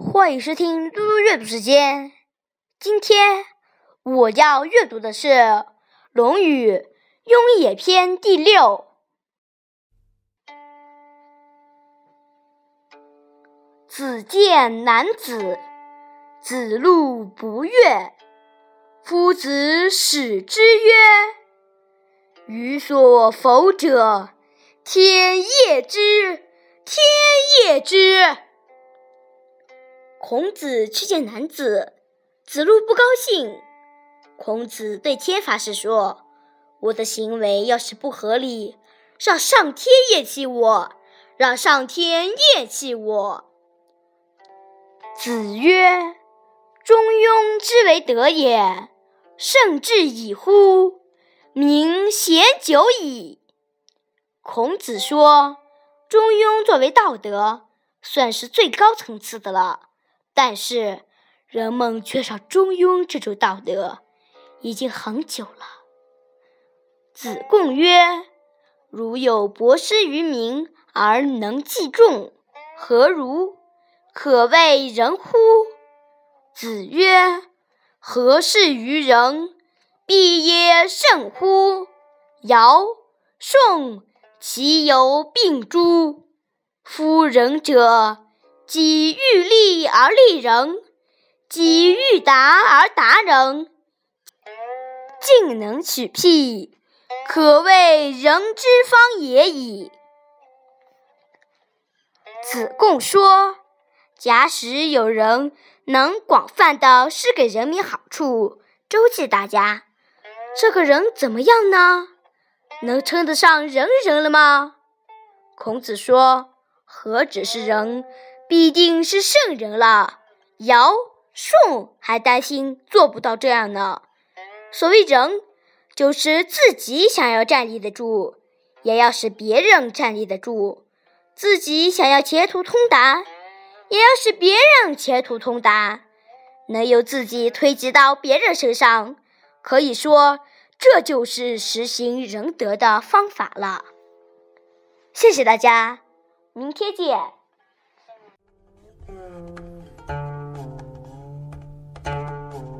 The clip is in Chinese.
欢迎收听嘟嘟阅读时间。今天我要阅读的是《论语·雍也篇》第六。子见男子，子路不悦。夫子使之曰：“予所否者，天业之，天业之。”孔子去见男子，子路不高兴。孔子对天发誓说：“我的行为要是不合理，让上天厌弃我，让上天厌弃我。”子曰：“中庸之为德也，圣至矣乎！民贤久矣。”孔子说：“中庸作为道德，算是最高层次的了。”但是，人们缺少中庸这种道德，已经很久了。子贡曰：“如有博施于民而能济众，何如？可谓仁乎？”子曰：“何事于人？必也甚乎！尧、舜其有病诸？夫仁者。”己欲立而立人，己欲达而达人，进能取辟，可谓人之方也已。子贡说：“假使有人能广泛的施给人民好处，周济大家，这个人怎么样呢？能称得上仁人了吗？”孔子说：“何止是人？”必定是圣人了。尧、舜还担心做不到这样呢。所谓人，就是自己想要站立得住，也要使别人站立得住；自己想要前途通达，也要使别人前途通达。能由自己推及到别人身上，可以说这就是实行仁德的方法了。谢谢大家，明天见。